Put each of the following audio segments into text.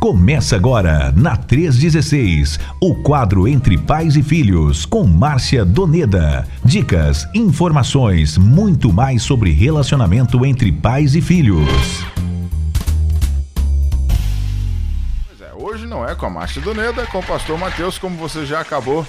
Começa agora, na 316, o quadro Entre Pais e Filhos, com Márcia Doneda. Dicas, informações, muito mais sobre relacionamento entre pais e filhos. Pois é, hoje não é com a Márcia Doneda, é com o pastor Mateus, como você já acabou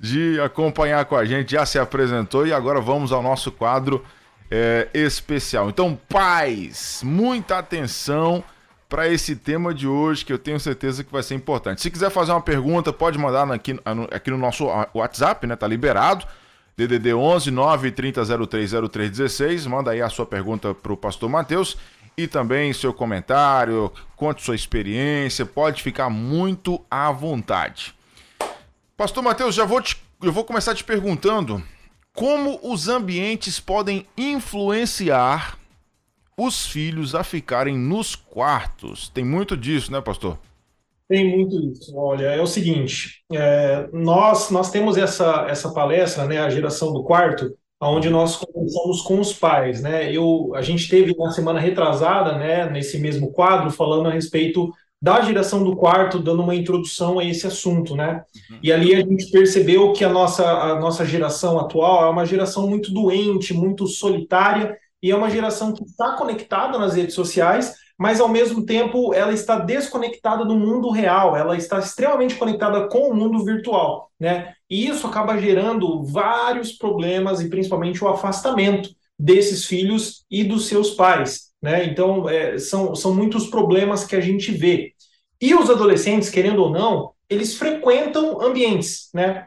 de acompanhar com a gente, já se apresentou e agora vamos ao nosso quadro é, especial. Então, pais, muita atenção para esse tema de hoje que eu tenho certeza que vai ser importante. Se quiser fazer uma pergunta, pode mandar aqui, aqui no nosso WhatsApp, né? Tá liberado. DDD 11 930030316. Manda aí a sua pergunta para o pastor Matheus e também seu comentário, conte sua experiência, pode ficar muito à vontade. Pastor Matheus, já vou te, eu vou começar te perguntando como os ambientes podem influenciar os filhos a ficarem nos quartos. Tem muito disso, né, pastor? Tem muito disso. Olha, é o seguinte, é, nós nós temos essa essa palestra, né, a geração do quarto, onde nós conversamos com os pais, né? Eu a gente teve na semana retrasada, né, nesse mesmo quadro, falando a respeito da geração do quarto, dando uma introdução a esse assunto, né? Uhum. E ali a gente percebeu que a nossa, a nossa geração atual é uma geração muito doente, muito solitária, e é uma geração que está conectada nas redes sociais, mas ao mesmo tempo ela está desconectada do mundo real, ela está extremamente conectada com o mundo virtual, né? E isso acaba gerando vários problemas e principalmente o afastamento desses filhos e dos seus pais. Né? Então, é, são, são muitos problemas que a gente vê. E os adolescentes, querendo ou não, eles frequentam ambientes, né?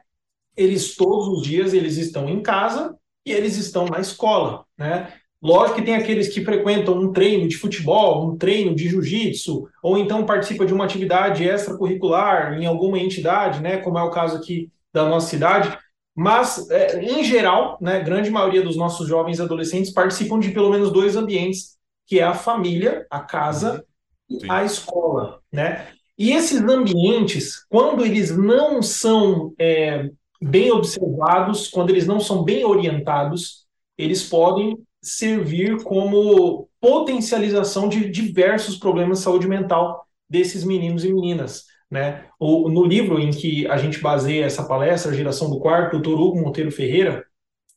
Eles todos os dias eles estão em casa e eles estão na escola, né? Lógico que tem aqueles que frequentam um treino de futebol, um treino de jiu-jitsu, ou então participa de uma atividade extracurricular em alguma entidade, né? Como é o caso aqui da nossa cidade. Mas, é, em geral, né, grande maioria dos nossos jovens adolescentes participam de pelo menos dois ambientes que é a família, a casa e Sim. a escola, né? E esses ambientes, quando eles não são é, bem observados, quando eles não são bem orientados, eles podem servir como potencialização de diversos problemas de saúde mental desses meninos e meninas. Né? O, no livro em que a gente baseia essa palestra, Geração do Quarto, o Dr. Hugo Monteiro Ferreira,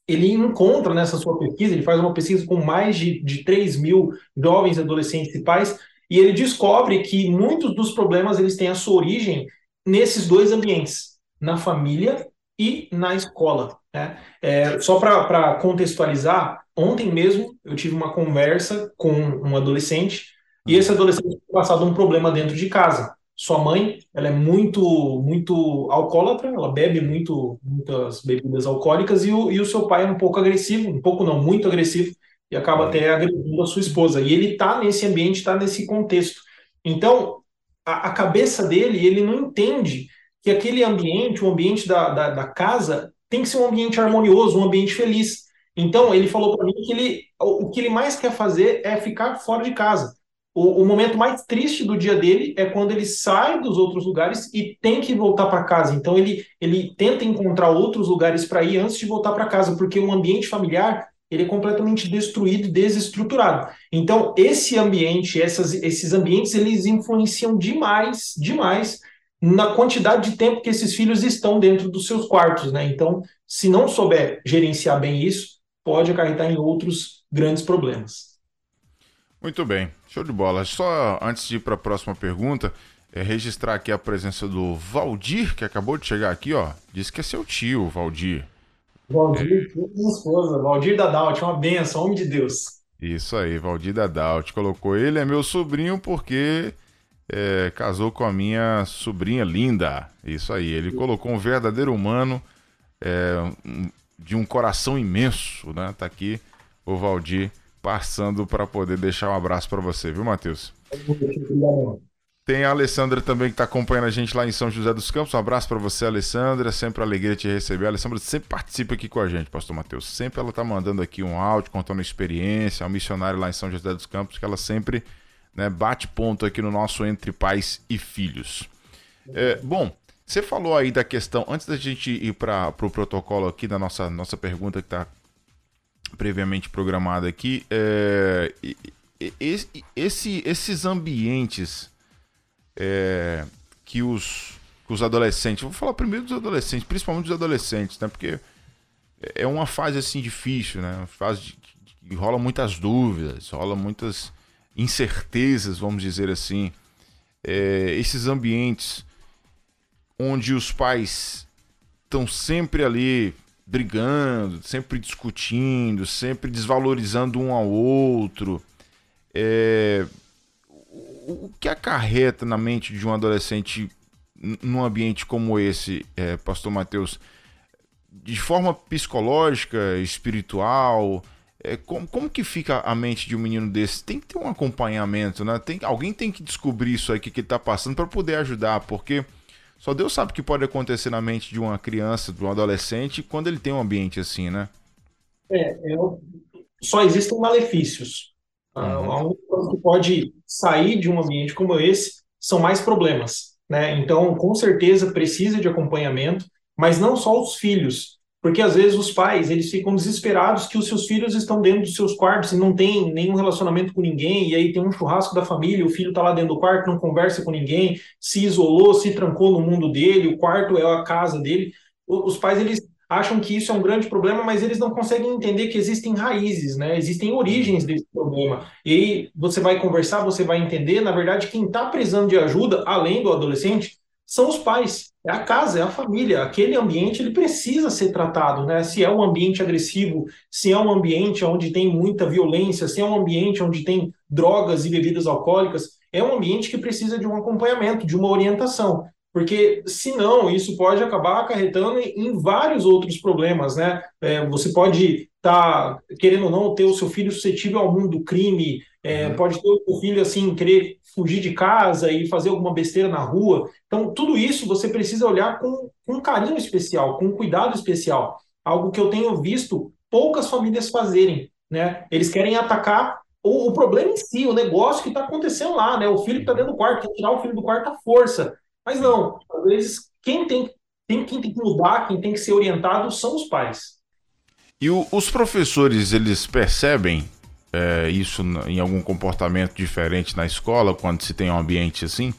ele encontra nessa sua pesquisa, ele faz uma pesquisa com mais de, de 3 mil jovens, adolescentes e pais, e ele descobre que muitos dos problemas eles têm a sua origem nesses dois ambientes, na família e na escola. Né? É, só para contextualizar, ontem mesmo eu tive uma conversa com um adolescente, e esse adolescente tinha passado um problema dentro de casa. Sua mãe, ela é muito, muito alcoólatra, ela bebe muito, muitas bebidas alcoólicas e o, e o seu pai é um pouco agressivo, um pouco não, muito agressivo, e acaba até agredindo a sua esposa. E ele está nesse ambiente, está nesse contexto. Então, a, a, cabeça dele, ele não entende que aquele ambiente, o ambiente da, da, da casa, tem que ser um ambiente harmonioso, um ambiente feliz. Então, ele falou para mim que ele, o, que ele mais quer fazer é ficar fora de casa o, o, momento mais triste do dia dele é quando ele sai dos outros lugares e tem que voltar para casa. Então ele, ele tenta encontrar outros lugares para ir antes de voltar para casa, porque o ambiente familiar ele é completamente destruído, desestruturado. Então esse ambiente, essas, esses ambientes, eles influenciam demais, demais na quantidade de tempo que esses filhos estão dentro dos seus quartos, né? Então, se não souber gerenciar bem isso, pode acarretar em outros grandes problemas. Muito bem, show de bola. Só antes de ir para a próxima pergunta, é registrar aqui a presença do Valdir, que acabou de chegar aqui, ó. Diz que é seu tio, Valdir. Valdir, é... minha esposa, Valdir Dadalt, uma benção, homem de Deus. Isso aí, Valdir Dadalt. Colocou ele, é meu sobrinho porque é, casou com a minha sobrinha linda. Isso aí, ele colocou um verdadeiro humano é, de um coração imenso, né? Tá aqui o Valdir passando para poder deixar um abraço para você, viu, Matheus? Tem a Alessandra também que está acompanhando a gente lá em São José dos Campos. Um abraço para você, Alessandra. Sempre alegria te receber. A Alessandra sempre participa aqui com a gente, Pastor Matheus. Sempre ela está mandando aqui um áudio, contando experiência. É um missionário lá em São José dos Campos que ela sempre né, bate ponto aqui no nosso Entre Pais e Filhos. É, bom, você falou aí da questão, antes da gente ir para o pro protocolo aqui da nossa, nossa pergunta que está previamente programada aqui, é, esse, esses ambientes é, que, os, que os adolescentes, vou falar primeiro dos adolescentes, principalmente dos adolescentes, né? Porque é uma fase assim difícil, né? Uma fase de, que rola muitas dúvidas, rola muitas incertezas, vamos dizer assim. É, esses ambientes onde os pais estão sempre ali brigando, sempre discutindo, sempre desvalorizando um ao outro. É... O que acarreta na mente de um adolescente num ambiente como esse, é, Pastor Mateus, de forma psicológica, espiritual? É, como, como que fica a mente de um menino desse? Tem que ter um acompanhamento, né? Tem, alguém tem que descobrir isso aí que, ele está passando para poder ajudar, porque só Deus sabe o que pode acontecer na mente de uma criança, de um adolescente, quando ele tem um ambiente assim, né? É, é só existem malefícios. Ah, uhum. A única coisa que pode sair de um ambiente como esse são mais problemas. Né? Então, com certeza, precisa de acompanhamento, mas não só os filhos, porque às vezes os pais eles ficam desesperados que os seus filhos estão dentro dos seus quartos e não tem nenhum relacionamento com ninguém, e aí tem um churrasco da família, o filho está lá dentro do quarto, não conversa com ninguém, se isolou, se trancou no mundo dele, o quarto é a casa dele. Os pais eles acham que isso é um grande problema, mas eles não conseguem entender que existem raízes, né? Existem origens desse problema. E aí você vai conversar, você vai entender, na verdade, quem está precisando de ajuda, além do adolescente, são os pais, é a casa, é a família. Aquele ambiente ele precisa ser tratado, né? Se é um ambiente agressivo, se é um ambiente onde tem muita violência, se é um ambiente onde tem drogas e bebidas alcoólicas, é um ambiente que precisa de um acompanhamento, de uma orientação. Porque, senão, isso pode acabar acarretando em vários outros problemas, né? É, você pode estar, tá, querendo ou não, ter o seu filho suscetível ao mundo do crime, é, uhum. pode ter o filho assim querer fugir de casa e fazer alguma besteira na rua. Então, tudo isso você precisa olhar com, com um carinho especial, com um cuidado especial. Algo que eu tenho visto poucas famílias fazerem. Né? Eles querem atacar o, o problema em si, o negócio que está acontecendo lá, né? O filho que está dentro do quarto, quer tirar o filho do quarto à força. Mas não, às vezes quem tem, tem, quem tem que mudar, quem tem que ser orientado são os pais. E o, os professores, eles percebem é, isso em algum comportamento diferente na escola, quando se tem um ambiente assim?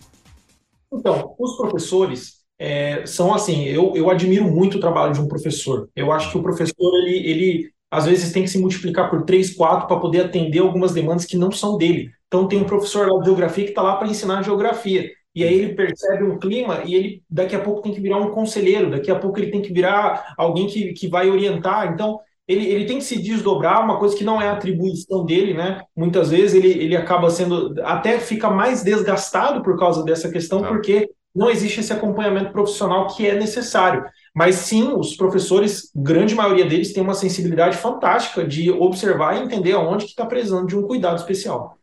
Então, os professores é, são assim, eu, eu admiro muito o trabalho de um professor. Eu acho que o professor, ele, ele às vezes tem que se multiplicar por três, quatro para poder atender algumas demandas que não são dele. Então tem um professor lá de geografia que está lá para ensinar geografia. E aí ele percebe um clima e ele daqui a pouco tem que virar um conselheiro, daqui a pouco ele tem que virar alguém que, que vai orientar. Então, ele, ele tem que se desdobrar, uma coisa que não é atribuição dele, né? Muitas vezes ele, ele acaba sendo, até fica mais desgastado por causa dessa questão, porque não existe esse acompanhamento profissional que é necessário. Mas sim, os professores, grande maioria deles, tem uma sensibilidade fantástica de observar e entender aonde que está precisando de um cuidado especial.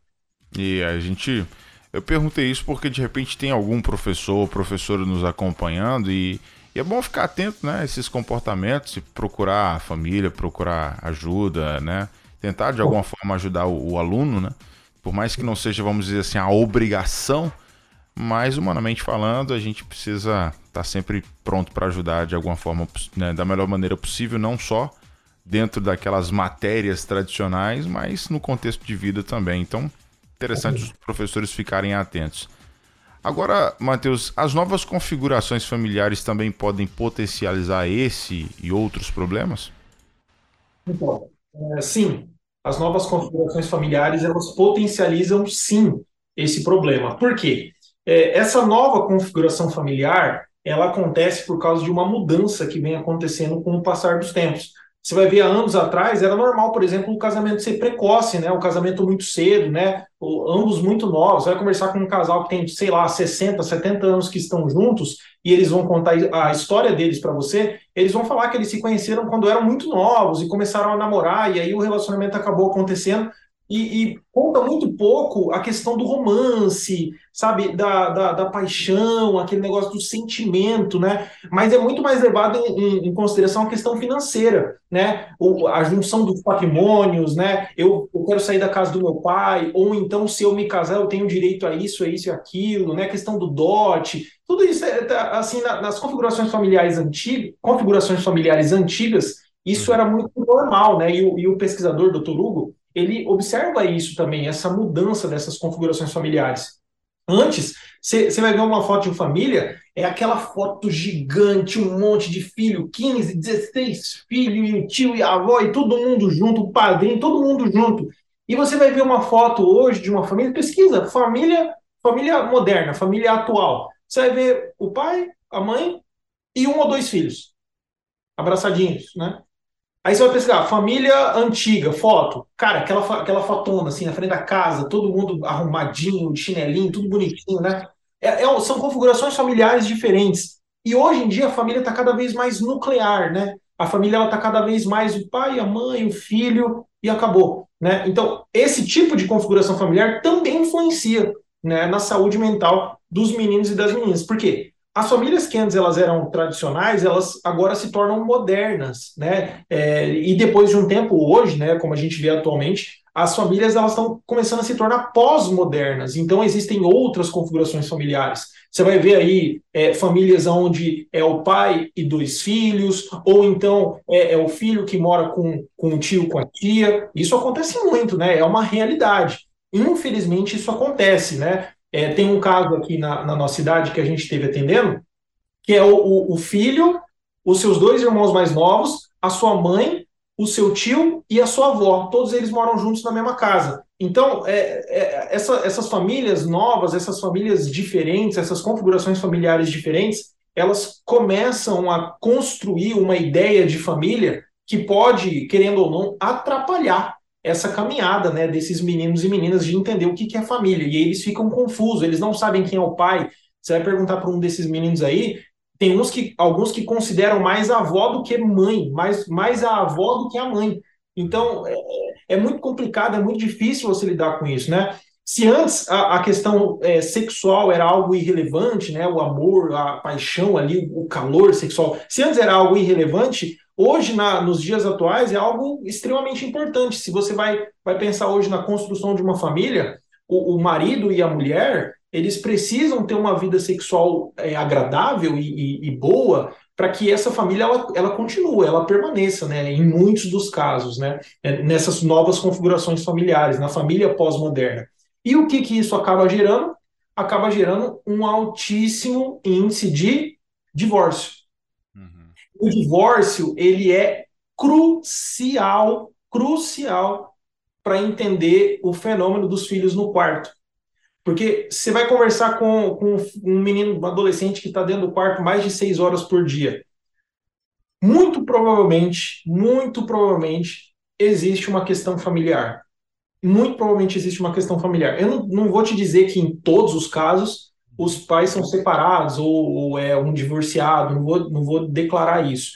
E a gente. Eu perguntei isso porque de repente tem algum professor ou professora nos acompanhando e e é bom ficar atento, né, a esses comportamentos, e procurar a família, procurar ajuda, né? Tentar de alguma forma ajudar o, o aluno, né? Por mais que não seja, vamos dizer assim, a obrigação, mas humanamente falando, a gente precisa estar tá sempre pronto para ajudar de alguma forma, né, da melhor maneira possível, não só dentro daquelas matérias tradicionais, mas no contexto de vida também. Então, interessante os professores ficarem atentos. Agora, Matheus, as novas configurações familiares também podem potencializar esse e outros problemas? Então, é, sim, as novas configurações familiares elas potencializam sim esse problema. Por quê? É, essa nova configuração familiar ela acontece por causa de uma mudança que vem acontecendo com o passar dos tempos. Você vai ver há anos atrás, era normal, por exemplo, o casamento ser precoce, né? O casamento muito cedo, né? O, ambos muito novos. Você vai conversar com um casal que tem, sei lá, 60, 70 anos que estão juntos e eles vão contar a história deles para você. Eles vão falar que eles se conheceram quando eram muito novos e começaram a namorar e aí o relacionamento acabou acontecendo e, e, conta muito pouco a questão do romance, sabe, da, da, da, paixão, aquele negócio do sentimento, né? Mas é muito mais levado em, em, consideração a questão financeira, né? O, a junção dos patrimônios, né? Eu, eu, quero sair da casa do meu pai, ou então se eu me casar eu tenho direito a isso, a isso e aquilo, né? A questão do dote, tudo isso é, tá, assim na, nas configurações familiares antigas, configurações familiares antigas, isso era muito normal, né? E o, e o pesquisador, Dr. Hugo ele observa isso também, essa mudança dessas configurações familiares. Antes, você vai ver uma foto de família, é aquela foto gigante, um monte de filho, 15, 16 filhos, e o tio e a avó, e todo mundo junto, o padrinho, todo mundo junto. E você vai ver uma foto hoje de uma família, pesquisa, família, família moderna, família atual. Você vai ver o pai, a mãe e um ou dois filhos, abraçadinhos, né? Aí você vai pesquisar, família antiga, foto. Cara, aquela, aquela fotona, assim, na frente da casa, todo mundo arrumadinho, de chinelinho, tudo bonitinho, né? É, é, são configurações familiares diferentes. E hoje em dia a família está cada vez mais nuclear, né? A família está cada vez mais o pai, a mãe, o filho e acabou, né? Então, esse tipo de configuração familiar também influencia né, na saúde mental dos meninos e das meninas. Por quê? As famílias que antes elas eram tradicionais, elas agora se tornam modernas, né? É, e depois de um tempo, hoje, né, como a gente vê atualmente, as famílias elas estão começando a se tornar pós-modernas. Então existem outras configurações familiares. Você vai ver aí é, famílias onde é o pai e dois filhos, ou então é, é, o filho que mora com, com o tio, com a tia. Isso acontece muito, né? É uma realidade. Infelizmente isso acontece, né? É, tem um caso aqui na, na, nossa cidade que a gente esteve atendendo, que é o, o, o, filho, os seus dois irmãos mais novos, a sua mãe, o seu tio e a sua avó. Todos eles moram juntos na mesma casa. Então, é, é, essa, essas famílias novas, essas famílias diferentes, essas configurações familiares diferentes, elas começam a construir uma ideia de família que pode, querendo ou não, atrapalhar essa caminhada né, desses meninos e meninas de entender o que, que é família. E eles ficam confusos, eles não sabem quem é o pai. Você vai perguntar para um desses meninos aí, tem uns que, alguns que consideram mais avó do que mãe, mais, mais a avó do que a mãe. Então, é, é muito complicado, é muito difícil você lidar com isso, né? Se antes a, a questão é, sexual era algo irrelevante, né? O amor, a paixão ali, o calor sexual, se antes era algo irrelevante, Hoje, na, nos dias atuais, é algo extremamente importante. Se você vai, vai pensar hoje na construção de uma família, o, o marido e a mulher, eles precisam ter uma vida sexual é, agradável e, e, e boa para que essa família ela, ela continue, ela permaneça, né, em muitos dos casos, né, é, nessas novas configurações familiares, na família pós-moderna. E o que, que isso acaba gerando? Acaba gerando um altíssimo índice de divórcio o divórcio ele é crucial, crucial para entender o fenômeno dos filhos no quarto. Porque você vai conversar com, com um menino, um adolescente que está dentro do quarto mais de seis horas por dia. Muito provavelmente, muito provavelmente, existe uma questão familiar. Muito provavelmente existe uma questão familiar. Eu não, não vou te dizer que em todos os casos os pais são separados ou, ou, é um divorciado, não vou, não vou declarar isso.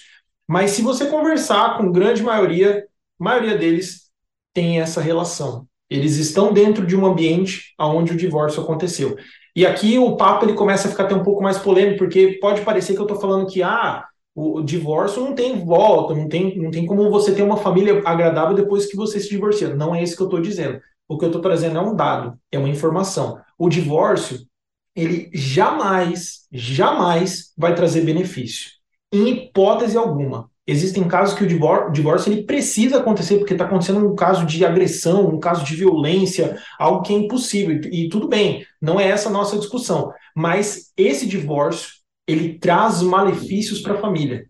Mas se você conversar com grande maioria, maioria deles tem essa relação. Eles estão dentro de um ambiente onde o divórcio aconteceu. E aqui o papo ele começa a ficar até um pouco mais polêmico, porque pode parecer que eu estou falando que ah, o divórcio não tem volta, não tem, não tem como você ter uma família agradável depois que você se divorcia. Não é isso que eu estou dizendo. O que eu estou trazendo é um dado, é uma informação. O divórcio ele jamais, jamais vai trazer benefício. Em hipótese alguma. Existem casos que o divórcio ele precisa acontecer porque está acontecendo um caso de agressão, um caso de violência, algo que é impossível. E, e tudo bem, não é essa a nossa discussão. Mas esse divórcio ele traz malefícios para a família.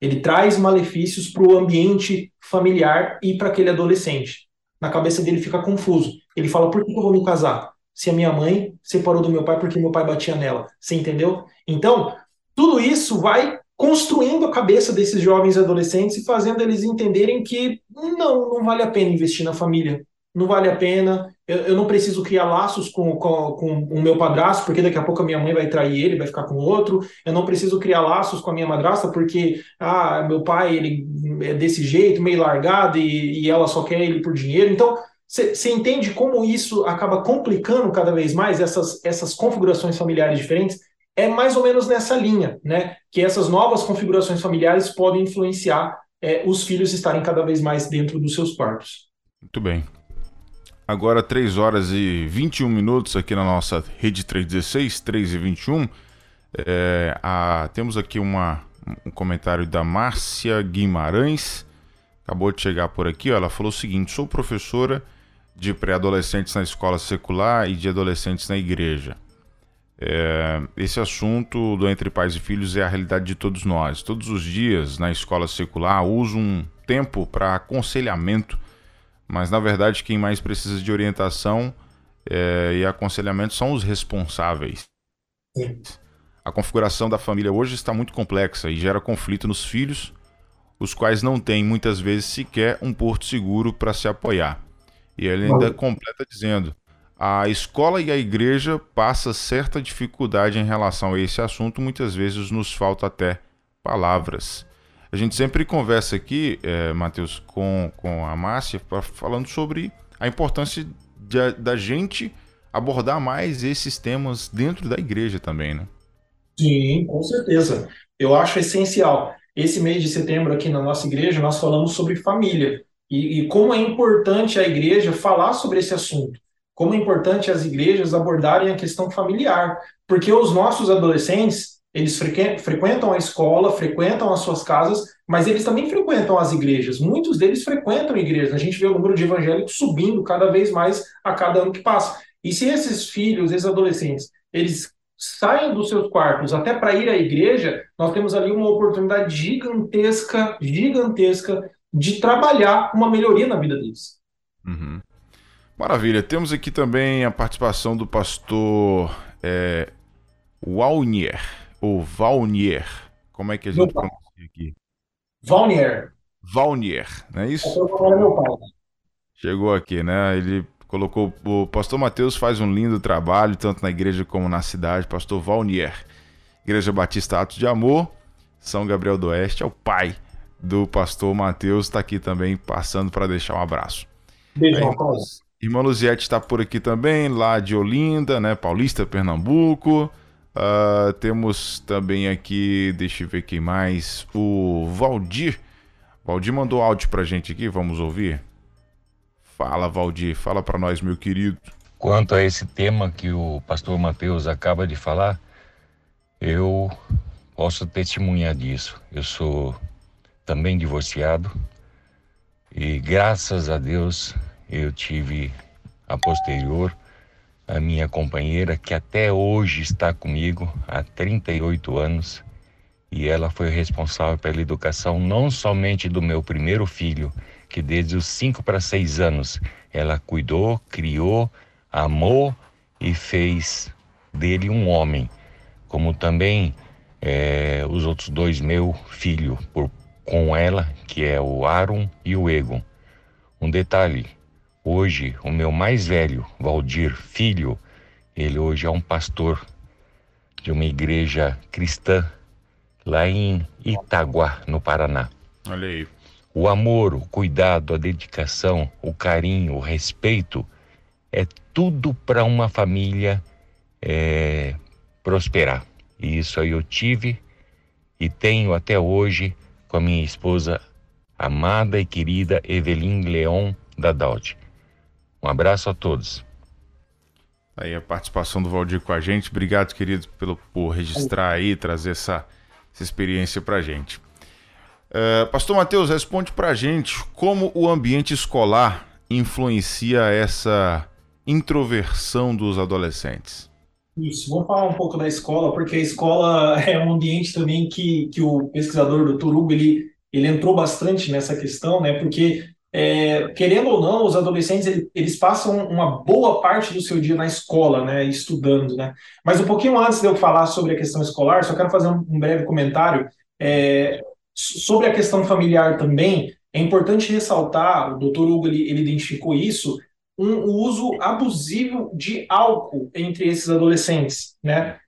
Ele traz malefícios para o ambiente familiar e para aquele adolescente. Na cabeça dele fica confuso. Ele fala: por que eu vou me casar? Se a minha mãe separou do meu pai porque meu pai batia nela. Você entendeu? Então, tudo isso vai construindo a cabeça desses jovens adolescentes e fazendo eles entenderem que não, não vale a pena investir na família. Não vale a pena. Eu, eu não preciso criar laços com, com, com, o meu padrasto, porque daqui a pouco a minha mãe vai trair ele, vai ficar com outro. Eu não preciso criar laços com a minha madrasta, porque ah, meu pai ele é desse jeito, meio largado, e, e ela só quer ele por dinheiro. Então, você entende como isso acaba complicando cada vez mais essas, essas configurações familiares diferentes? É mais ou menos nessa linha, né? Que essas novas configurações familiares podem influenciar é, os filhos estarem cada vez mais dentro dos seus quartos. Muito bem. Agora 3 horas e 21 minutos aqui na nossa rede 316, 3 e 21. É, a, temos aqui uma, um comentário da Márcia Guimarães. Acabou de chegar por aqui. Ó, ela falou o seguinte: sou professora de pré-adolescentes na escola secular e de adolescentes na igreja. É, esse assunto do entre pais e filhos é a realidade de todos nós. Todos os dias na escola secular uso um tempo para aconselhamento, mas na verdade quem mais precisa de orientação é, e aconselhamento são os responsáveis. A configuração da família hoje está muito complexa e gera conflito nos filhos, os quais não têm muitas vezes sequer um porto seguro para se apoiar. E ele ainda completa dizendo: a escola e a igreja passa certa dificuldade em relação a esse assunto, muitas vezes nos falta até palavras. A gente sempre conversa aqui, é, Matheus, com, com a Márcia, falando sobre a importância de, da gente abordar mais esses temas dentro da igreja também, né? Sim, com certeza. Eu acho essencial. Esse mês de setembro aqui na nossa igreja, nós falamos sobre família e, e como é importante a igreja falar sobre esse assunto como é importante as igrejas abordarem a questão familiar, porque os nossos adolescentes, eles frequentam a escola, frequentam as suas casas, mas eles também frequentam as igrejas. Muitos deles frequentam igrejas. A gente vê o número de evangélicos subindo cada vez mais a cada ano que passa. E se esses filhos, esses adolescentes, eles saem dos seus quartos até para ir à igreja, nós temos ali uma oportunidade gigantesca, gigantesca de trabalhar uma melhoria na vida deles. Uhum. Maravilha. Temos aqui também a participação do pastor é, Walnier, ou Valnier. Como é que a gente pronuncia aqui? Valnier. Valnier, não é isso? Chegou aqui, né? Ele colocou. O pastor Mateus faz um lindo trabalho, tanto na igreja como na cidade. Pastor Valnier, Igreja Batista Atos de Amor, São Gabriel do Oeste, é o pai do pastor Mateus, está aqui também passando para deixar um abraço. Beijão, Paulo. Irmã Luziette está por aqui também, lá de Olinda, né? Paulista, Pernambuco. Uh, temos também aqui, deixa eu ver quem mais, o Valdir. Valdir mandou áudio pra gente aqui, vamos ouvir? Fala, Valdir, fala para nós, meu querido. Quanto a esse tema que o pastor Mateus acaba de falar, eu posso testemunhar disso. Eu sou também divorciado. E graças a Deus eu tive a posterior a minha companheira que até hoje está comigo há 38 anos e ela foi responsável pela educação não somente do meu primeiro filho, que desde os 5 para 6 anos ela cuidou, criou, amou e fez dele um homem, como também é, os outros dois meu filho por, com ela, que é o Aaron e o Egon. Um detalhe, Hoje, o meu mais velho, Valdir Filho, ele hoje é um pastor de uma igreja cristã lá em Itaguá, no Paraná. Olha aí. O amor, o cuidado, a dedicação, o carinho, o respeito é tudo para uma família é, prosperar. E isso aí eu tive e tenho até hoje com a minha esposa amada e querida Evelyn Leon da Daud. Um abraço a todos. Aí a participação do Valdir com a gente. Obrigado, querido, pelo, por registrar aí, trazer essa, essa experiência para a gente. Uh, Pastor Matheus, responde para a gente como o ambiente escolar influencia essa introversão dos adolescentes. Isso, vamos falar um pouco da escola, porque a escola é um ambiente também que, que o pesquisador Dr. Hugo ele, ele entrou bastante nessa questão, né? Porque é, querendo ou não, os adolescentes eles, eles, passam uma boa parte do seu dia na escola, né, estudando, né. Mas um pouquinho antes de eu falar sobre a questão escolar, só quero fazer um, um breve comentário é, sobre a questão familiar também. É importante ressaltar, o Dr. Hugo ele, ele identificou isso, um, uso abusivo de álcool entre esses adolescentes, né.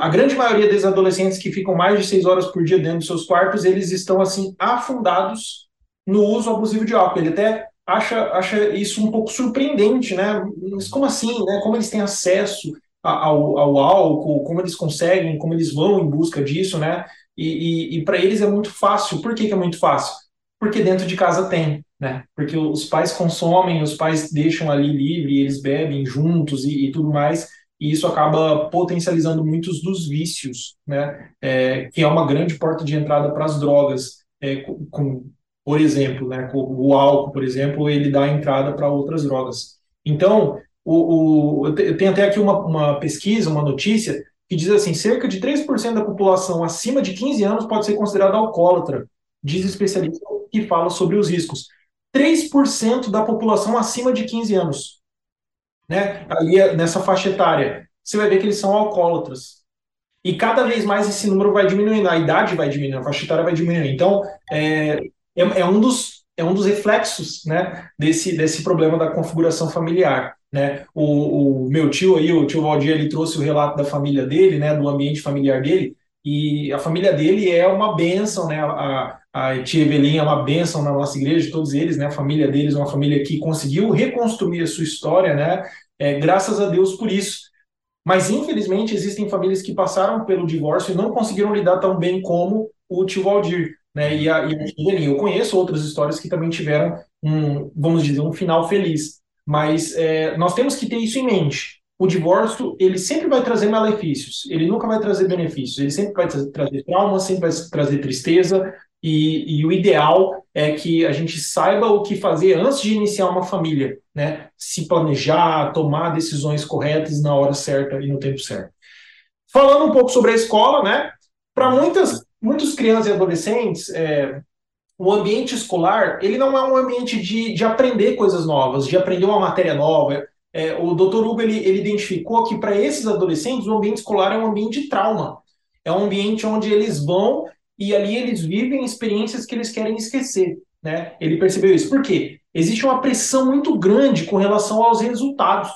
A grande maioria desses adolescentes que ficam mais de seis horas por dia dentro dos seus quartos, eles estão assim afundados no uso abusivo de álcool. Ele até acha, acha isso um pouco surpreendente, né? Mas como assim, né? Como eles têm acesso ao, ao álcool, como eles conseguem, como eles vão em busca disso, né? E, e, e para eles é muito fácil. Por que, que é muito fácil? Porque dentro de casa tem, né? Porque os pais consomem, os pais deixam ali livre, eles bebem juntos e, e tudo mais e isso acaba potencializando muitos dos vícios, né? É, que é uma grande porta de entrada para as drogas, é, com, por exemplo, né, o álcool, por exemplo, ele dá entrada para outras drogas. Então, o, o, tenho até aqui uma, uma pesquisa, uma notícia, que diz assim: cerca de 3% da população acima de 15 anos pode ser considerada alcoólatra, diz especialista que fala sobre os riscos. 3% da população acima de 15 anos, né? Ali nessa faixa etária, você vai ver que eles são alcoólatras. E cada vez mais esse número vai diminuindo, a idade vai diminuindo, a faixa etária vai diminuindo. Então, é, é, é um dos é um dos reflexos né, desse, desse problema da configuração familiar. Né? O, o, meu tio aí, o tio Valdir, ele trouxe o relato da família dele, né, do ambiente familiar dele, e a família dele é uma bênção, né? A, a tia Evelyn é uma bênção na nossa igreja, todos eles, né? A família deles é uma família que conseguiu reconstruir a sua história, né? É, graças a Deus por isso. Mas, infelizmente, existem famílias que passaram pelo divórcio e não conseguiram lidar tão bem como o tio Valdir né? E a, e a Evelyn. Eu conheço outras histórias que também tiveram um, vamos dizer, um final feliz. Mas é, nós temos que ter isso em mente. O divórcio, ele sempre vai trazer malefícios, ele nunca vai trazer benefícios, ele sempre vai trazer trauma, sempre vai trazer tristeza, e, e, o ideal é que a gente saiba o que fazer antes de iniciar uma família, né? Se planejar, tomar decisões corretas na hora certa e no tempo certo. Falando um pouco sobre a escola, né? Para muitas muitos crianças e adolescentes, é, o ambiente escolar, ele não é um ambiente de, de aprender coisas novas, de aprender uma matéria nova. É, o Dr. Hugo, ele, ele identificou que para esses adolescentes, o ambiente escolar é um ambiente de trauma. É um ambiente onde eles vão e ali eles vivem experiências que eles querem esquecer. Né? Ele percebeu isso. Por quê? Existe uma pressão muito grande com relação aos resultados.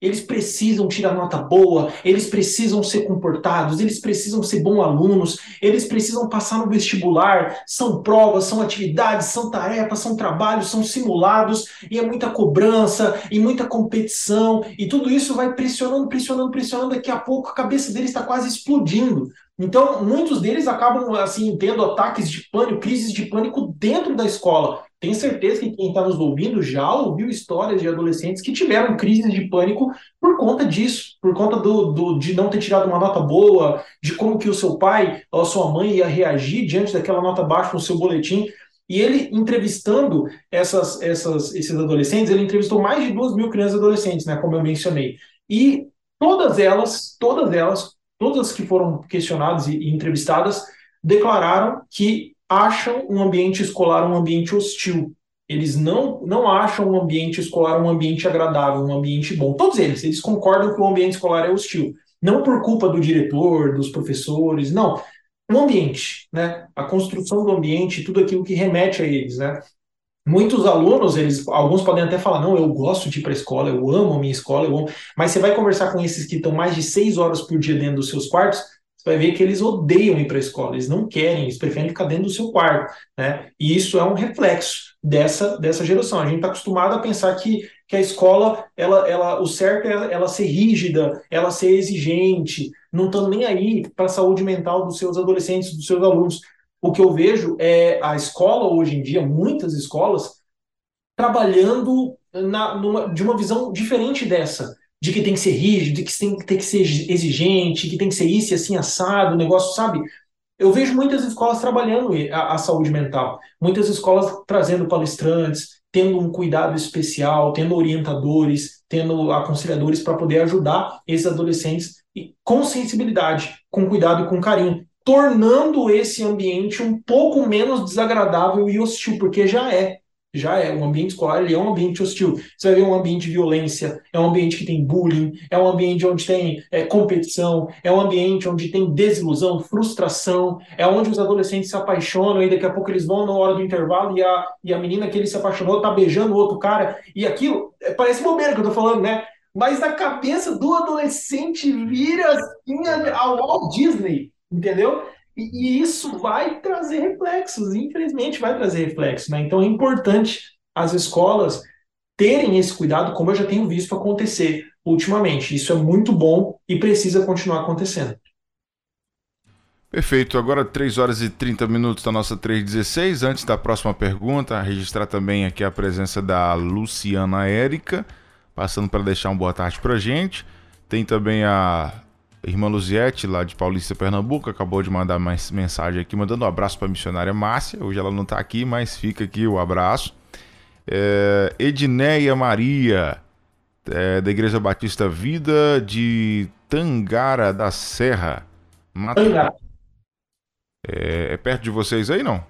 Eles precisam tirar nota boa, eles precisam ser comportados, eles precisam ser bons alunos, eles precisam passar no vestibular. São provas, são atividades, são tarefas, são trabalhos, são simulados, e é muita cobrança, e muita competição, e tudo isso vai pressionando, pressionando, pressionando. Daqui a pouco a cabeça deles está quase explodindo. Então, muitos deles acabam assim tendo ataques de pânico, crises de pânico dentro da escola. Tenho certeza que quem está nos ouvindo já ouviu histórias de adolescentes que tiveram crises de pânico por conta disso, por conta do, do, de não ter tirado uma nota boa, de como que o seu pai ou a sua mãe ia reagir diante daquela nota baixa no seu boletim. E ele, entrevistando essas, essas, esses adolescentes, ele entrevistou mais de duas mil crianças e adolescentes, né, como eu mencionei. E todas elas, todas elas, todas que foram questionadas e, e entrevistadas, declararam que acham um ambiente escolar um ambiente hostil. Eles não, não acham um ambiente escolar um ambiente agradável, um ambiente bom. Todos eles, eles concordam que o ambiente escolar é hostil. Não por culpa do diretor, dos professores, não. O ambiente, né? A construção do ambiente, tudo aquilo que remete a eles, né? Muitos alunos, eles, alguns podem até falar, não, eu gosto de ir para a escola, eu amo a minha escola, eu amo. Mas você vai conversar com esses que estão mais de seis horas por dia dentro dos seus quartos, você vai ver que eles odeiam ir para a escola, eles não querem, eles preferem ficar dentro do seu quarto, né? E isso é um reflexo dessa, dessa geração. A gente está acostumado a pensar que, que a escola, ela, ela, o certo é ela ser rígida, ela ser exigente, não estão nem aí para a saúde mental dos seus adolescentes, dos seus alunos. O que eu vejo é a escola hoje em dia, muitas escolas, trabalhando na, numa, de uma visão diferente dessa de que tem que ser rígido, de que tem, tem que ser exigente, que tem que ser isso e assim assado, o negócio, sabe? Eu vejo muitas escolas trabalhando a, a saúde mental, muitas escolas trazendo palestrantes, tendo um cuidado especial, tendo orientadores, tendo aconselhadores para poder ajudar esses adolescentes com sensibilidade, com cuidado e com carinho, tornando esse ambiente um pouco menos desagradável e hostil, porque já é já é. O ambiente escolar ele é um ambiente hostil. Você vai ver um ambiente de violência, é um ambiente que tem bullying, é um ambiente onde tem é, competição, é um ambiente onde tem desilusão, frustração, é onde os adolescentes se apaixonam e daqui a pouco eles vão na hora do intervalo e a, e a menina que ele se apaixonou tá beijando outro cara. E aquilo, é, parece bobeira que eu tô falando, né? Mas na cabeça do adolescente vira assim a Walt Disney, entendeu? E, isso vai trazer reflexos, infelizmente vai trazer reflexos. Né? Então é importante as escolas terem esse cuidado, como eu já tenho visto acontecer ultimamente. Isso é muito bom e precisa continuar acontecendo. Perfeito. Agora 3 horas e 30 minutos da nossa 316. Antes da próxima pergunta, registrar também aqui a presença da Luciana Érica, passando para deixar uma boa tarde para gente. Tem também a irmã Luziette, lá de Paulista, Pernambuco, acabou de mandar mais mensagem aqui, mandando um abraço para a missionária Márcia. Hoje ela não está aqui, mas fica aqui o abraço. É, Edneia Maria, é, da Igreja Batista Vida de Tangara da Serra. Tangara. É, é perto de vocês aí, não?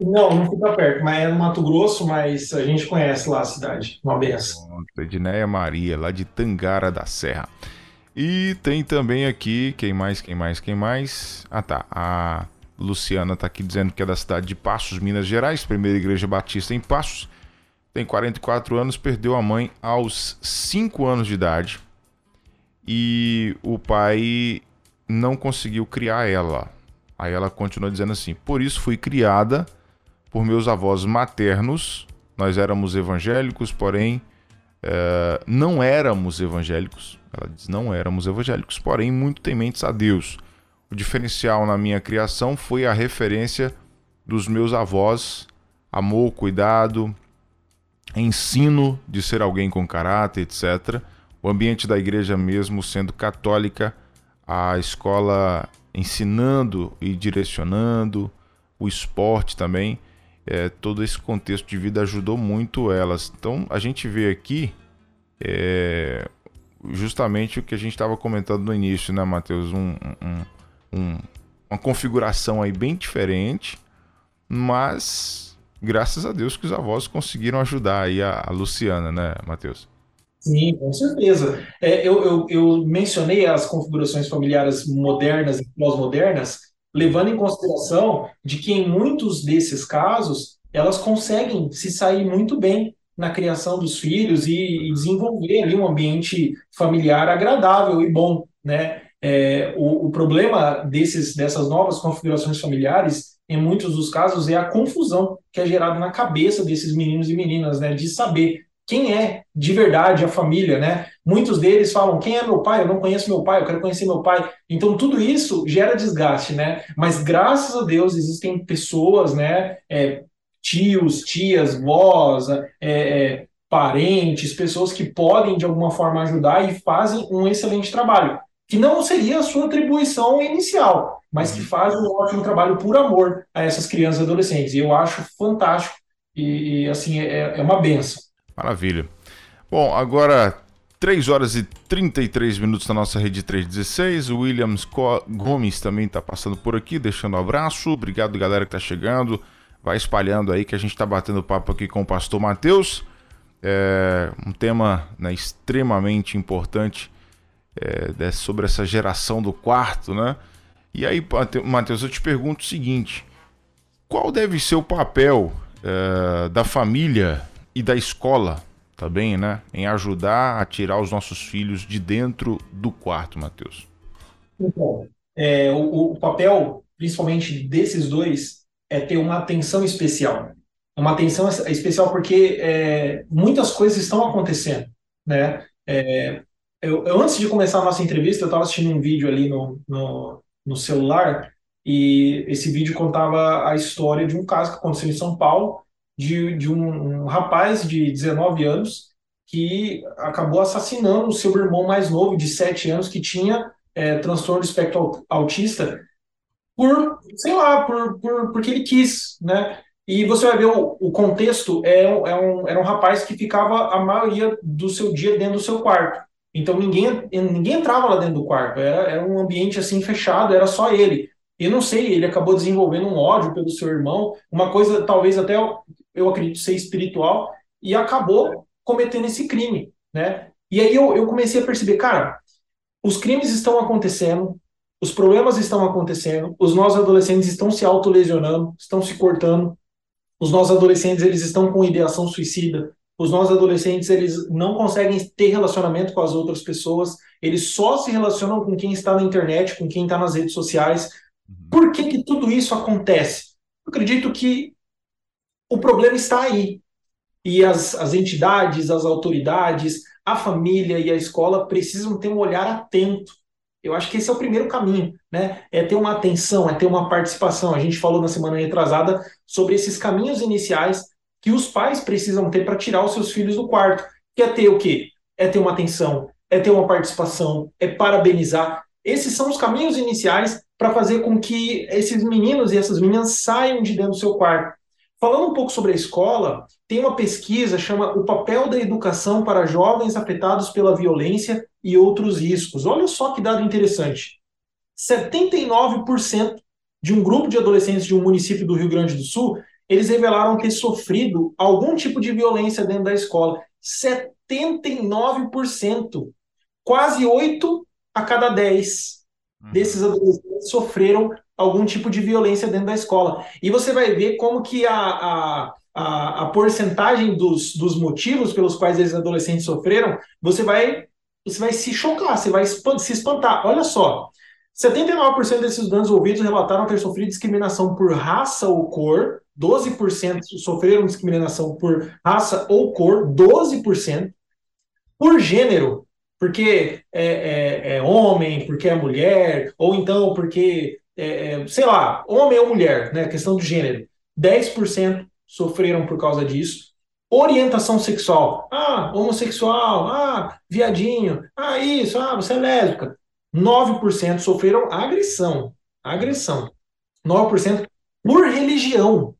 Não, não fica perto, mas é no Mato Grosso, mas a gente conhece lá a cidade. Uma benção. Edneia Maria, lá de Tangara da Serra. E tem também aqui, quem mais, quem mais, quem mais? Ah tá, a Luciana está aqui dizendo que é da cidade de Passos, Minas Gerais, primeira igreja batista em Passos. Tem 44 anos, perdeu a mãe aos 5 anos de idade. E o pai não conseguiu criar ela. Aí ela continua dizendo assim: Por isso fui criada por meus avós maternos. Nós éramos evangélicos, porém é, não éramos evangélicos. Ela diz: Não éramos evangélicos, porém muito tementes a Deus. O diferencial na minha criação foi a referência dos meus avós, amor, cuidado, ensino de ser alguém com caráter, etc. O ambiente da igreja mesmo sendo católica, a escola ensinando e direcionando, o esporte também, é, todo esse contexto de vida ajudou muito elas. Então a gente vê aqui é, justamente o que a gente estava comentando no início, né, Matheus? Um, um, um, uma configuração aí bem diferente, mas graças a Deus que os avós conseguiram ajudar aí a, a Luciana, né, Matheus? Sim, com certeza. É, eu, eu, eu, mencionei as configurações familiares modernas e pós-modernas, levando em consideração de que em muitos desses casos elas conseguem se sair muito bem na criação dos filhos e, e desenvolver ali um ambiente familiar agradável e bom, né? É, o, o, problema desses, dessas novas configurações familiares, em muitos dos casos, é a confusão que é gerada na cabeça desses meninos e meninas, né, de saber quem é de verdade a família, né? Muitos deles falam: quem é meu pai? Eu não conheço meu pai, eu quero conhecer meu pai. Então tudo isso gera desgaste, né? Mas graças a Deus existem pessoas, né? É, tios, tias, vós, é, é, parentes, pessoas que podem de alguma forma ajudar e fazem um excelente trabalho que não seria a sua atribuição inicial, mas que uhum. faz um ótimo trabalho por amor a essas crianças e adolescentes. E eu acho fantástico e, e assim, é, é uma benção. Maravilha. Bom, agora 3 horas e 33 minutos na nossa rede 316. O Williams Gomes também está passando por aqui, deixando um abraço. Obrigado, galera, que está chegando. Vai espalhando aí que a gente está batendo papo aqui com o pastor Matheus. É um tema né, extremamente importante é, sobre essa geração do quarto, né? E aí, Matheus, eu te pergunto o seguinte: qual deve ser o papel é, da família e da escola tá né? Em ajudar a tirar os nossos filhos de dentro do quarto, Matheus? Então, é, o, o papel, principalmente desses dois, é ter uma atenção especial. Uma atenção especial porque é, muitas coisas estão acontecendo, né? É, eu, eu, antes de começar a nossa entrevista, eu estava assistindo um vídeo ali no, no, no, celular e esse vídeo contava a história de um caso que aconteceu em São Paulo de, de um, um rapaz de 19 anos que acabou assassinando o seu irmão mais novo, de 7 anos, que tinha é, transtorno do espectro autista por, sei lá, por, por, porque ele quis, né? E você vai ver o, o contexto, é, é um, era um rapaz que ficava a maioria do seu dia dentro do seu quarto. Então ninguém, ninguém entrava lá dentro do quarto, era, era um ambiente assim fechado, era só ele. E não sei, ele acabou desenvolvendo um ódio pelo seu irmão, uma coisa talvez até eu acredito ser espiritual, e acabou cometendo esse crime, né? E aí eu, eu comecei a perceber, cara, os crimes estão acontecendo, os problemas estão acontecendo, os nossos adolescentes estão se autolesionando, estão se cortando, os nossos adolescentes eles estão com ideação suicida, os nossos adolescentes eles não conseguem ter relacionamento com as outras pessoas, eles só se relacionam com quem está na internet, com quem está nas redes sociais. Uhum. Por que, que tudo isso acontece? Eu acredito que o problema está aí. E as, as entidades, as autoridades, a família e a escola precisam ter um olhar atento. Eu acho que esse é o primeiro caminho, né? É ter uma atenção, é ter uma participação. A gente falou na semana retrasada sobre esses caminhos iniciais que os pais precisam ter para tirar os seus filhos do quarto. Que é ter o quê? É ter uma atenção, é ter uma participação, é parabenizar. Esses são os caminhos iniciais para fazer com que esses meninos e essas meninas saiam de dentro do seu quarto. Falando um pouco sobre a escola, tem uma pesquisa chama O papel da educação para jovens afetados pela violência e outros riscos. Olha só que dado interessante. 79% de um grupo de adolescentes de um município do Rio Grande do Sul, eles revelaram ter sofrido algum tipo de violência dentro da escola. 79%. Quase 8 a cada 10 uhum. desses adolescentes sofreram algum tipo de violência dentro da escola. E você vai ver como que a, a, a, a porcentagem dos, dos motivos pelos quais esses adolescentes sofreram, você vai, você vai se chocar, você vai se espantar. Olha só, 79% desses danos ouvidos relataram ter sofrido discriminação por raça ou cor, 12% sofreram discriminação por raça ou cor, 12%. Por gênero, porque é, é, é homem, porque é mulher, ou então porque é, é, sei lá, homem ou mulher, né, questão de gênero, 10% sofreram por causa disso. Orientação sexual, ah, homossexual, ah, viadinho, ah, isso, ah, você é lésbica. 9% sofreram agressão, agressão. 9% por religião.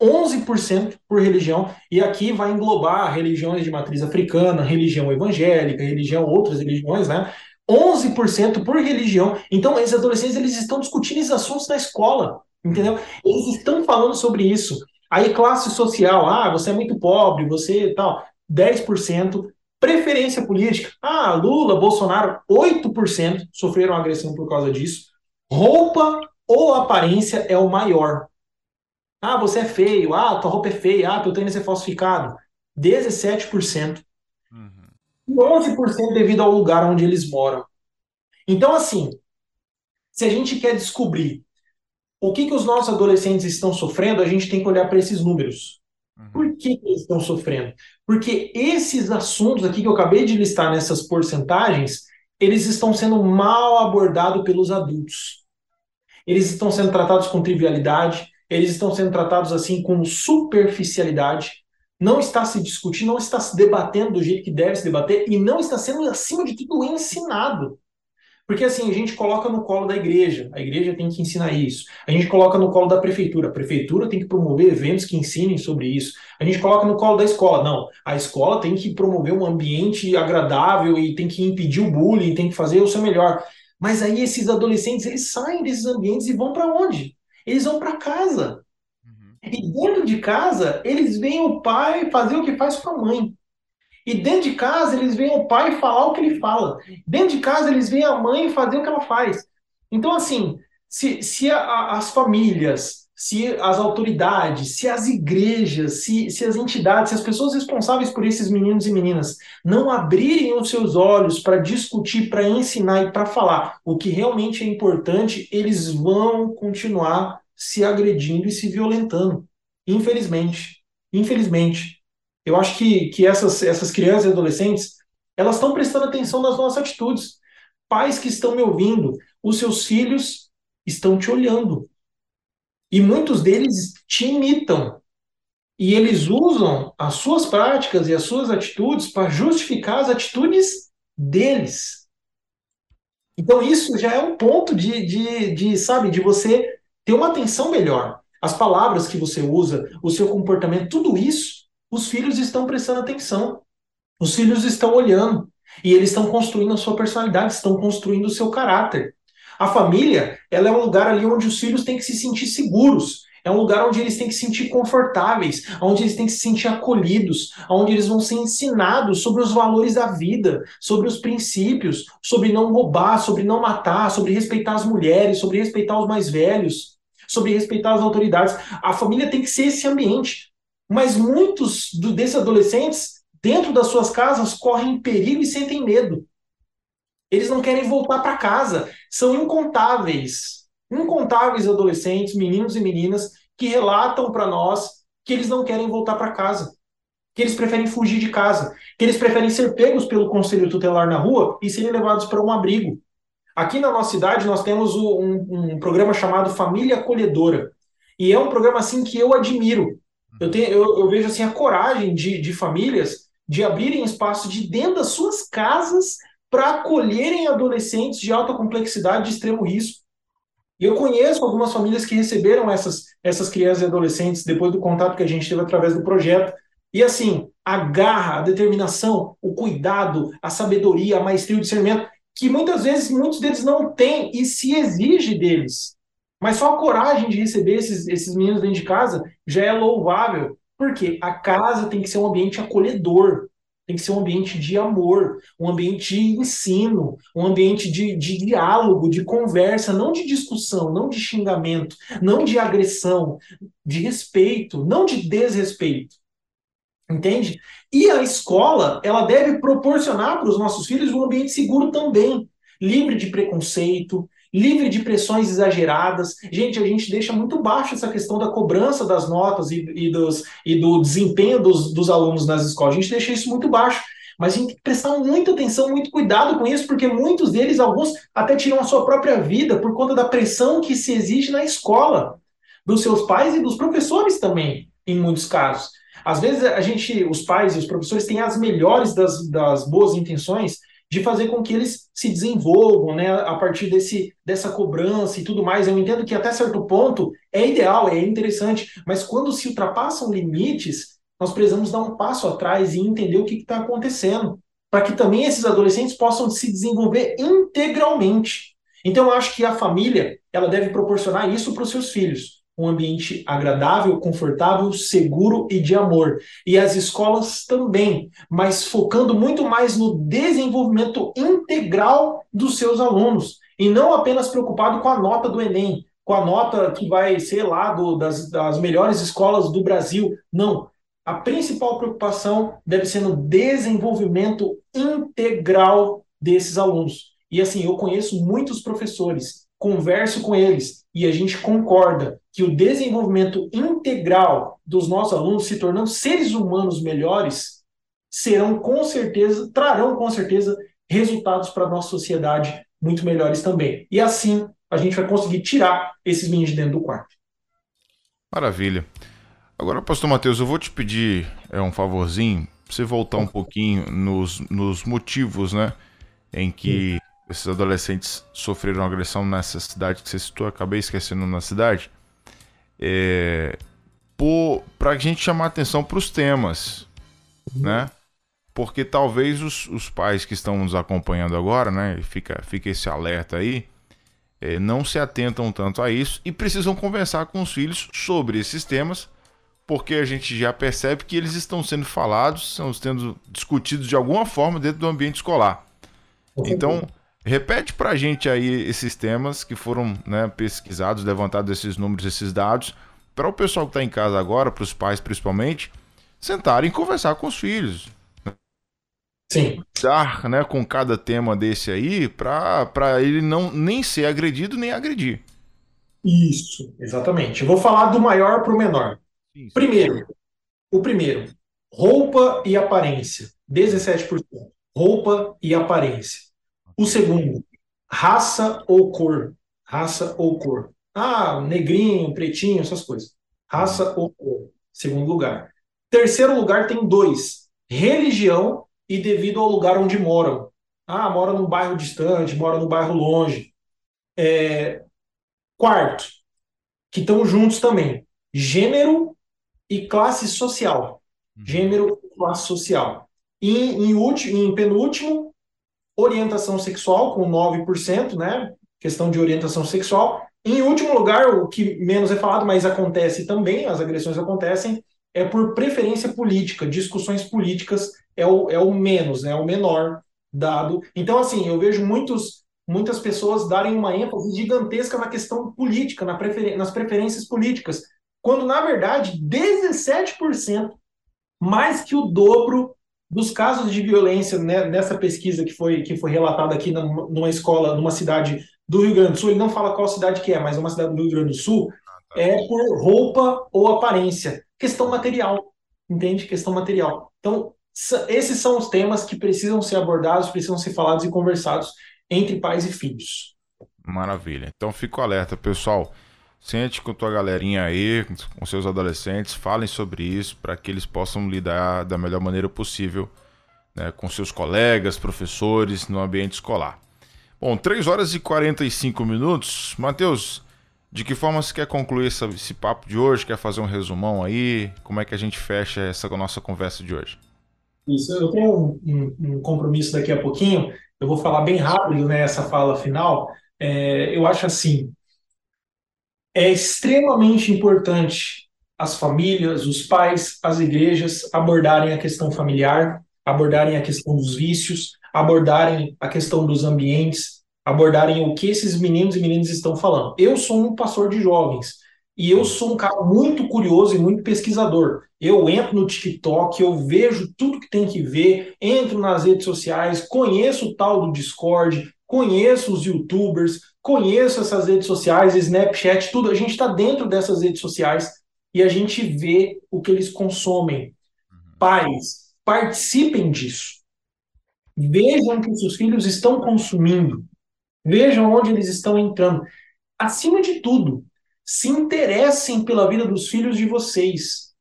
11% por religião, e aqui vai englobar religiões de matriz africana, religião evangélica, religião, outras religiões, né? 11% por religião. Então, esses adolescentes eles estão discutindo esses assuntos na escola, entendeu? Eles estão falando sobre isso. Aí, classe social, ah, você é muito pobre, você tal, 10%. Preferência política, ah, Lula, Bolsonaro, 8% sofreram agressão por causa disso. Roupa ou aparência é o maior. Ah, você é feio, ah, tua roupa é feia, ah, teu tênis é falsificado. 17%. 11% devido ao lugar onde eles moram. Então, assim, se a gente quer descobrir o que, que os nossos adolescentes estão sofrendo, a gente tem que olhar para esses números. Uhum. Por que, que, eles estão sofrendo? Porque esses assuntos aqui que eu acabei de listar nessas porcentagens, eles estão sendo mal abordados pelos adultos. Eles estão sendo tratados com trivialidade, eles estão sendo tratados assim com superficialidade não está se discutindo, não está se debatendo do jeito que deve se debater e não está sendo, acima de tudo, ensinado. Porque assim, a gente coloca no colo da igreja, a igreja tem que ensinar isso. A gente coloca no colo da prefeitura, a prefeitura tem que promover eventos que ensinem sobre isso. A gente coloca no colo da escola, não, a escola tem que promover um ambiente agradável e tem que impedir o bullying, tem que fazer o seu melhor. Mas aí esses adolescentes, eles saem desses ambientes e vão para onde? Eles vão para casa. E dentro de casa, eles veem o pai fazer o que faz com a mãe. E dentro de casa, eles veem o pai falar o que ele fala. Dentro de casa, eles veem a mãe fazer o que ela faz. Então, assim, se, se a, as famílias, se as autoridades, se as igrejas, se, se as entidades, se as pessoas responsáveis por esses meninos e meninas não abrirem os seus olhos para discutir, para ensinar e para falar o que realmente é importante, eles vão continuar se agredindo e se violentando. Infelizmente. Infelizmente. Eu acho que, que essas, essas crianças e adolescentes, elas estão prestando atenção nas nossas atitudes. Pais que estão me ouvindo, os seus filhos estão te olhando. E muitos deles te imitam. E eles usam as suas práticas e as suas atitudes para justificar as atitudes deles. Então, isso já é um ponto de, de, de sabe, de você ter uma atenção melhor. As palavras que você usa, o seu comportamento, tudo isso, os filhos estão prestando atenção. Os filhos estão olhando. E eles estão construindo a sua personalidade, estão construindo o seu caráter. A família, ela é um lugar ali onde os filhos têm que se sentir seguros. É um lugar onde eles têm que se sentir confortáveis, onde eles têm que se sentir acolhidos, onde eles vão ser ensinados sobre os valores da vida, sobre os princípios, sobre não roubar, sobre não matar, sobre respeitar as mulheres, sobre respeitar os mais velhos, sobre respeitar as autoridades. A família tem que ser esse ambiente. Mas muitos desses adolescentes, dentro das suas casas, correm perigo e sentem medo. Eles não querem voltar para casa. São incontáveis incontáveis adolescentes, meninos e meninas, que relatam para nós que eles não querem voltar para casa, que eles preferem fugir de casa, que eles preferem ser pegos pelo conselho tutelar na rua e serem levados para um abrigo. Aqui na nossa cidade nós temos um, um, programa chamado Família Acolhedora. E é um programa assim que eu admiro. Eu, tenho, eu, eu vejo assim a coragem de, de famílias de abrirem espaço de dentro das suas casas para acolherem adolescentes de alta complexidade de extremo risco eu conheço algumas famílias que receberam essas, essas crianças e adolescentes depois do contato que a gente teve através do projeto. E assim, a garra, a determinação, o cuidado, a sabedoria, a maestria, o discernimento, que muitas vezes muitos deles não têm e se exige deles. Mas só a coragem de receber esses, esses meninos dentro de casa já é louvável, porque a casa tem que ser um ambiente acolhedor, tem que ser um ambiente de amor, um ambiente de ensino, um ambiente de, de diálogo, de conversa, não de discussão, não de xingamento, não de agressão, de respeito, não de desrespeito. Entende? E a escola, ela deve proporcionar para os nossos filhos um ambiente seguro também, livre de preconceito, livre de pressões exageradas. Gente, a gente deixa muito baixo essa questão da cobrança das notas e, e, dos, e do desempenho dos, dos alunos nas escolas. A gente deixa isso muito baixo. Mas a gente tem que prestar muita atenção, muito cuidado com isso, porque muitos deles, alguns, até tiram a sua própria vida por conta da pressão que se exige na escola, dos seus pais e dos professores também, em muitos casos. Às vezes a gente, os pais e os professores têm as melhores das, das boas intenções de fazer com que eles se desenvolvam, né, a partir desse, dessa cobrança e tudo mais. Eu entendo que até certo ponto é ideal, é interessante, mas quando se ultrapassam limites, nós precisamos dar um passo atrás e entender o que está acontecendo, para que também esses adolescentes possam se desenvolver integralmente. Então, eu acho que a família ela deve proporcionar isso para os seus filhos um ambiente agradável, confortável, seguro e de amor. E as escolas também, mas focando muito mais no desenvolvimento integral dos seus alunos e não apenas preocupado com a nota do Enem, com a nota que vai ser lá do, das, das melhores escolas do Brasil. Não. A principal preocupação deve ser no desenvolvimento integral desses alunos. E assim, eu conheço muitos professores, converso com eles e a gente concorda que o desenvolvimento integral dos nossos alunos, se tornando seres humanos melhores, serão com certeza, trarão com certeza resultados para a nossa sociedade muito melhores também. E assim a gente vai conseguir tirar esses meninos de dentro do quarto. Maravilha. Agora, pastor Matheus, eu vou te pedir é, um favorzinho, você voltar um pouquinho nos, nos motivos, né, em que esses adolescentes sofreram agressão nessa cidade que você citou, acabei esquecendo na cidade é, para a gente chamar atenção para os temas, né? Porque talvez os, os, pais que estão nos acompanhando agora, né? Fica, fica esse alerta aí, é, não se atentam tanto a isso e precisam conversar com os filhos sobre esses temas, porque a gente já percebe que eles estão sendo falados, estão sendo discutidos de alguma forma dentro do ambiente escolar. Então, Repete para a gente aí esses temas que foram né, pesquisados, levantados esses números, esses dados, para o pessoal que está em casa agora, para os pais principalmente, sentarem e conversar com os filhos. Sim. Dar né, com cada tema desse aí para ele não nem ser agredido nem agredir. Isso, exatamente. Eu vou falar do maior para o menor. Sim. Primeiro, o primeiro, roupa e aparência, 17%. Roupa e aparência. O segundo, raça ou cor. Raça ou cor. Ah, negrinho, pretinho, essas coisas. Raça ou cor. Segundo lugar. Terceiro lugar tem dois: religião e devido ao lugar onde moram. Ah, mora num bairro distante, mora num bairro longe. É... Quarto, que estão juntos também: gênero e classe social. Uhum. Gênero e classe social. E em, último, em penúltimo, orientação sexual, com 9%, né? Questão de orientação sexual. Em último lugar, o que menos é falado, mas acontece também, as agressões acontecem, é por preferência política, discussões políticas é o, é o menos, né? É o menor dado. Então, assim, eu vejo muitos, muitas pessoas darem uma ênfase gigantesca na questão política, na prefer, nas preferências políticas, quando, na verdade, 17%, mais que o dobro dos casos de violência né, nessa pesquisa que foi, que foi relatada aqui numa escola, numa cidade do Rio Grande do Sul, ele não fala qual cidade que é, mas uma cidade do Rio Grande do Sul, ah, tá. é por roupa ou aparência. Questão material, entende? Questão material. Então, esses são os temas que precisam ser abordados, precisam ser falados e conversados entre pais e filhos. Maravilha. Então, fico alerta, pessoal. Sente com tua galerinha aí, com seus adolescentes, falem sobre isso para que eles possam lidar da melhor maneira possível né, com seus colegas, professores no ambiente escolar. Bom, 3 horas e 45 minutos. Matheus, De que forma você quer concluir esse, esse papo de hoje? Quer fazer um resumão aí? Como é que a gente fecha essa nossa conversa de hoje? Isso, eu tenho um, um, um compromisso daqui a pouquinho. Eu vou falar bem rápido nessa né, fala final. É, eu acho assim, é extremamente importante as famílias, os pais, as igrejas abordarem a questão familiar, abordarem a questão dos vícios, abordarem a questão dos ambientes, abordarem o que esses meninos e meninas estão falando. Eu sou um pastor de jovens e eu sou um cara muito curioso e muito pesquisador. Eu entro no TikTok, eu vejo tudo que tem que ver, entro nas redes sociais, conheço o tal do Discord, conheço os YouTubers, conheço essas redes sociais, Snapchat, tudo. A gente está dentro dessas redes sociais e a gente vê o que eles consomem. Uhum. Pais, participem disso. Vejam o que seus filhos estão consumindo. Vejam onde eles estão entrando. Acima de tudo, se interessem pela vida dos filhos de vocês.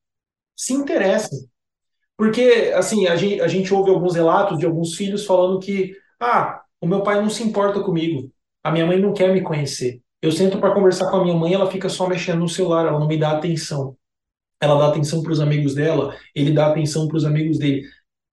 Se interessem. Porque, assim, a gente, a gente ouve alguns relatos de alguns filhos falando que, ah, o meu pai não se importa comigo. A minha mãe não quer me conhecer. Eu sento para conversar com a minha mãe, ela fica só mexendo no celular, ela não me dá atenção. Ela dá atenção para os amigos dela, ele dá atenção para os amigos dele.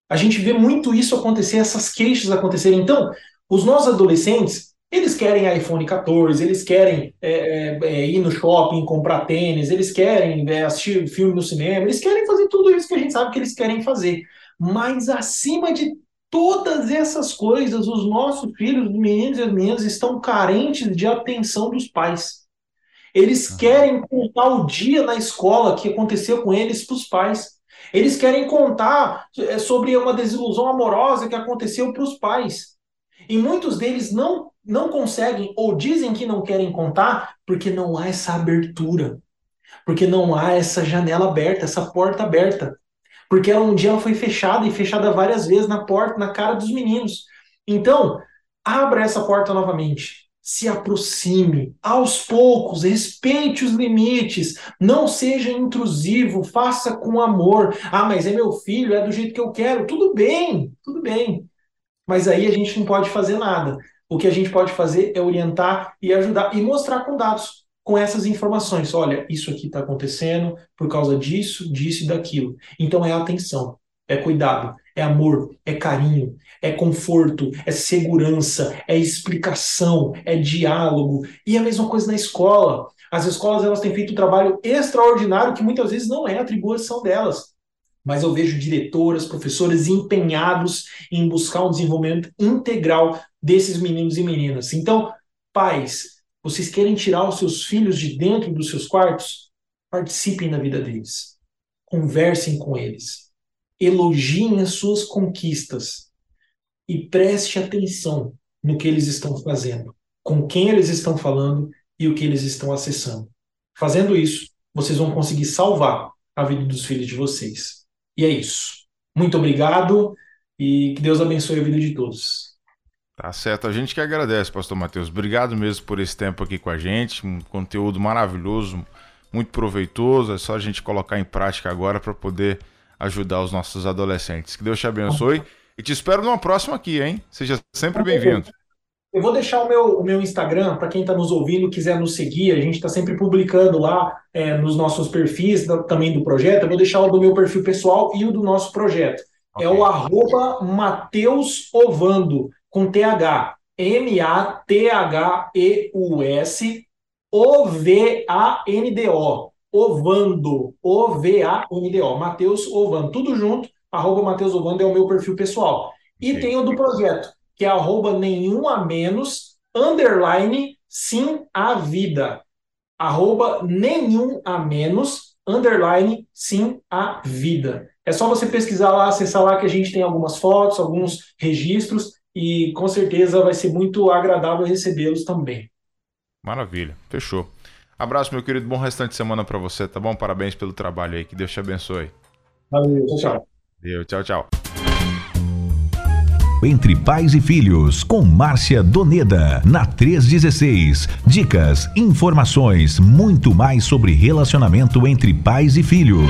A gente vê muito isso acontecer, essas queixas acontecerem. Então, os nossos adolescentes, eles querem iPhone 14, eles querem é, é, é, ir no shopping, comprar tênis, eles querem é, assistir filme no cinema, eles querem fazer tudo isso que a gente sabe que eles querem fazer. Mas acima de todas essas coisas, os nossos filhos, os meninos e as meninas, estão carentes de atenção dos pais. Eles querem contar o dia na escola que aconteceu com eles para os pais. Eles querem contar é, sobre uma desilusão amorosa que aconteceu para os pais. E muitos deles não, não conseguem ou dizem que não querem contar porque não há essa abertura. Porque não há essa janela aberta, essa porta aberta. Porque ela, um dia ela foi fechada e fechada várias vezes na porta, na cara dos meninos. Então, abra essa porta novamente. Se aproxime aos poucos, respeite os limites, não seja intrusivo, faça com amor. Ah, mas é meu filho, é do jeito que eu quero. Tudo bem, tudo bem. Mas aí a gente não pode fazer nada. O que a gente pode fazer é orientar e ajudar e mostrar com dados com essas informações. Olha, isso aqui está acontecendo por causa disso, disso e daquilo. Então é atenção, é cuidado, é amor, é carinho, é conforto, é segurança, é explicação, é diálogo. E a mesma coisa na escola. As escolas elas têm feito um trabalho extraordinário que muitas vezes não é atribuição delas. Mas eu vejo diretoras, professores empenhados em buscar um desenvolvimento integral desses meninos e meninas. Então, pais, vocês querem tirar os seus filhos de dentro dos seus quartos? Participem da vida deles. Conversem com eles. Elogiem as suas conquistas. E preste atenção no que eles estão fazendo, com quem eles estão falando e o que eles estão acessando. Fazendo isso, vocês vão conseguir salvar a vida dos filhos de vocês. E é isso. Muito obrigado e que Deus abençoe a vida de todos. Tá certo, a gente que agradece, Pastor Matheus. Obrigado mesmo por esse tempo aqui com a gente. Um conteúdo maravilhoso, muito proveitoso. É só a gente colocar em prática agora para poder ajudar os nossos adolescentes. Que Deus te abençoe e te espero numa próxima aqui, hein? Seja sempre bem-vindo. Eu vou deixar o meu, o meu Instagram para quem está nos ouvindo quiser nos seguir. A gente está sempre publicando lá é, nos nossos perfis da, também do projeto. Eu vou deixar o do meu perfil pessoal e o do nosso projeto. Okay. É o arroba Mateus Ovando com TH. M-A-T-H-E-U-S O-V-A-N-D-O. Ovando. O-V-A-N-D-O. Matheus Ovando. Tudo junto. Arroba Matheus Ovando é o meu perfil pessoal. E Sim. tem o do projeto, que é arroba nenhum a menos, underline, sim a vida. Arroba nenhum a menos, underline, sim a vida. É só você pesquisar lá, acessar lá que a gente tem algumas fotos, alguns registros e com certeza vai ser muito agradável recebê-los também. Maravilha, fechou. Abraço, meu querido, bom restante de semana para você, tá bom? Parabéns pelo trabalho aí, que Deus te abençoe. Valeu, tchau, tchau. Deus, tchau, tchau. Entre Pais e Filhos, com Márcia Doneda, na 316. Dicas, informações, muito mais sobre relacionamento entre pais e filhos.